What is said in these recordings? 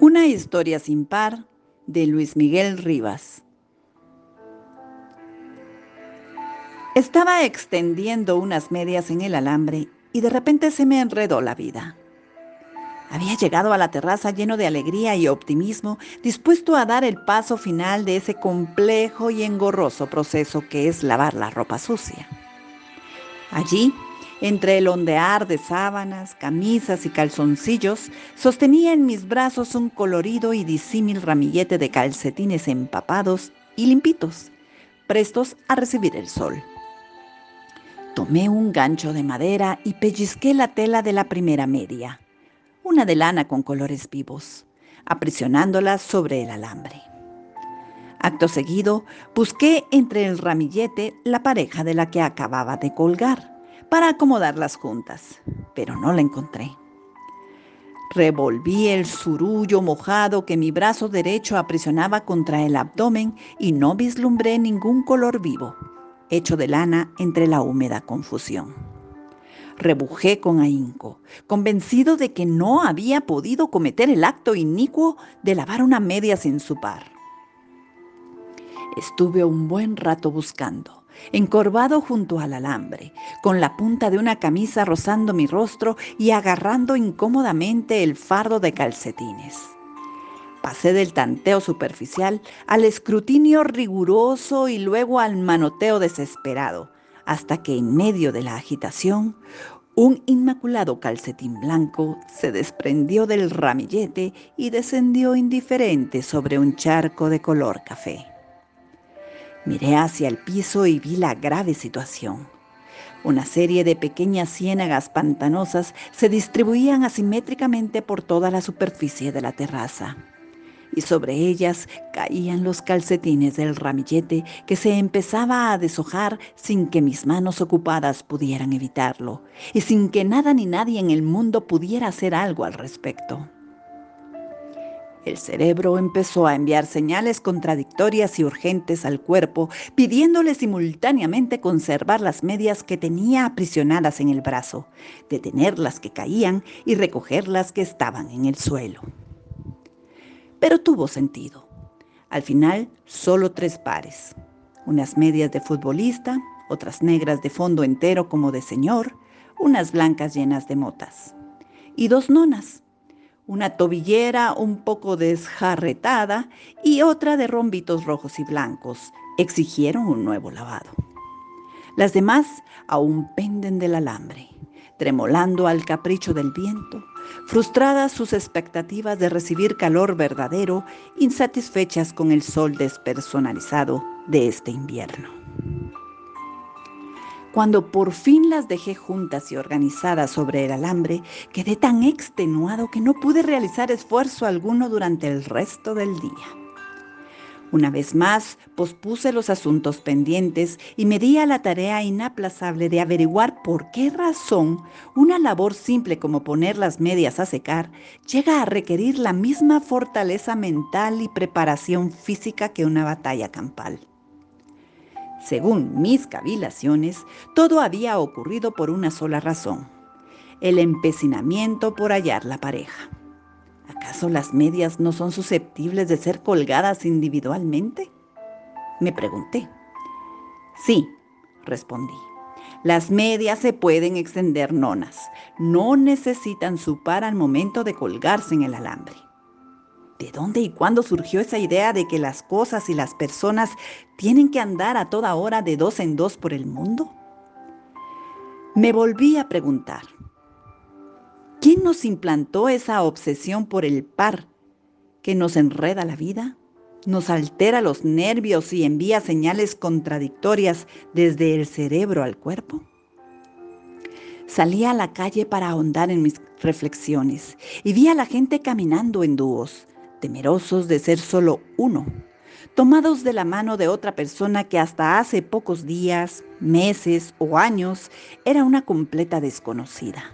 Una historia sin par de Luis Miguel Rivas. Estaba extendiendo unas medias en el alambre y de repente se me enredó la vida. Había llegado a la terraza lleno de alegría y optimismo, dispuesto a dar el paso final de ese complejo y engorroso proceso que es lavar la ropa sucia. Allí, entre el ondear de sábanas, camisas y calzoncillos, sostenía en mis brazos un colorido y disímil ramillete de calcetines empapados y limpitos, prestos a recibir el sol. Tomé un gancho de madera y pellizqué la tela de la primera media, una de lana con colores vivos, aprisionándola sobre el alambre. Acto seguido, busqué entre el ramillete la pareja de la que acababa de colgar para acomodarlas juntas, pero no la encontré. Revolví el surullo mojado que mi brazo derecho aprisionaba contra el abdomen y no vislumbré ningún color vivo, hecho de lana entre la húmeda confusión. Rebujé con ahínco, convencido de que no había podido cometer el acto inicuo de lavar una media sin su par. Estuve un buen rato buscando encorvado junto al alambre, con la punta de una camisa rozando mi rostro y agarrando incómodamente el fardo de calcetines. Pasé del tanteo superficial al escrutinio riguroso y luego al manoteo desesperado, hasta que en medio de la agitación, un inmaculado calcetín blanco se desprendió del ramillete y descendió indiferente sobre un charco de color café. Miré hacia el piso y vi la grave situación. Una serie de pequeñas ciénagas pantanosas se distribuían asimétricamente por toda la superficie de la terraza. Y sobre ellas caían los calcetines del ramillete que se empezaba a deshojar sin que mis manos ocupadas pudieran evitarlo y sin que nada ni nadie en el mundo pudiera hacer algo al respecto. El cerebro empezó a enviar señales contradictorias y urgentes al cuerpo, pidiéndole simultáneamente conservar las medias que tenía aprisionadas en el brazo, detener las que caían y recoger las que estaban en el suelo. Pero tuvo sentido. Al final, solo tres pares. Unas medias de futbolista, otras negras de fondo entero como de señor, unas blancas llenas de motas. Y dos nonas, una tobillera un poco desjarretada y otra de rombitos rojos y blancos, exigieron un nuevo lavado. Las demás aún penden del alambre, tremolando al capricho del viento, frustradas sus expectativas de recibir calor verdadero, insatisfechas con el sol despersonalizado de este invierno. Cuando por fin las dejé juntas y organizadas sobre el alambre, quedé tan extenuado que no pude realizar esfuerzo alguno durante el resto del día. Una vez más, pospuse los asuntos pendientes y me di a la tarea inaplazable de averiguar por qué razón una labor simple como poner las medias a secar llega a requerir la misma fortaleza mental y preparación física que una batalla campal. Según mis cavilaciones, todo había ocurrido por una sola razón, el empecinamiento por hallar la pareja. ¿Acaso las medias no son susceptibles de ser colgadas individualmente? Me pregunté. Sí, respondí. Las medias se pueden extender nonas. No necesitan su par al momento de colgarse en el alambre. ¿De dónde y cuándo surgió esa idea de que las cosas y las personas tienen que andar a toda hora de dos en dos por el mundo? Me volví a preguntar, ¿quién nos implantó esa obsesión por el par que nos enreda la vida, nos altera los nervios y envía señales contradictorias desde el cerebro al cuerpo? Salí a la calle para ahondar en mis reflexiones y vi a la gente caminando en dúos, temerosos de ser solo uno, tomados de la mano de otra persona que hasta hace pocos días, meses o años era una completa desconocida.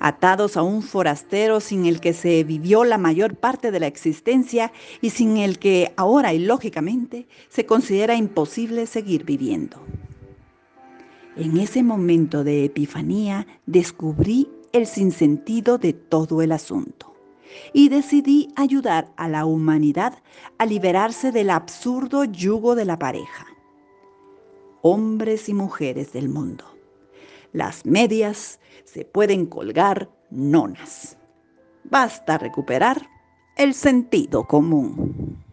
Atados a un forastero sin el que se vivió la mayor parte de la existencia y sin el que ahora y lógicamente se considera imposible seguir viviendo. En ese momento de epifanía descubrí el sinsentido de todo el asunto y decidí ayudar a la humanidad a liberarse del absurdo yugo de la pareja. Hombres y mujeres del mundo. Las medias se pueden colgar nonas. Basta recuperar el sentido común.